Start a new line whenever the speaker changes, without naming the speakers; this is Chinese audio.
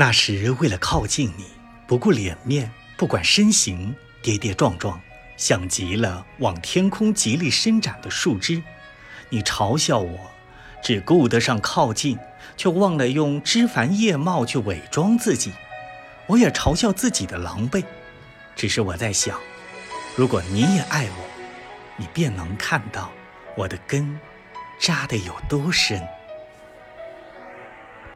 那时为了靠近你不顾脸面不管身形跌跌撞撞像极了往天空极力伸展的树枝。你嘲笑我只顾得上靠近却忘了用枝繁叶茂去伪装自己。我也嘲笑自己的狼狈只是我在想如果你也爱我你便能看到我的根扎得有多深。